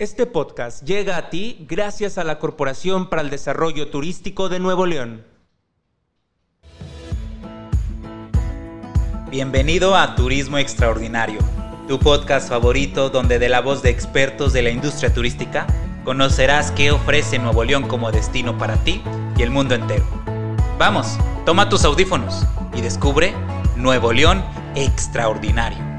Este podcast llega a ti gracias a la Corporación para el Desarrollo Turístico de Nuevo León. Bienvenido a Turismo Extraordinario, tu podcast favorito donde de la voz de expertos de la industria turística conocerás qué ofrece Nuevo León como destino para ti y el mundo entero. Vamos, toma tus audífonos y descubre Nuevo León Extraordinario.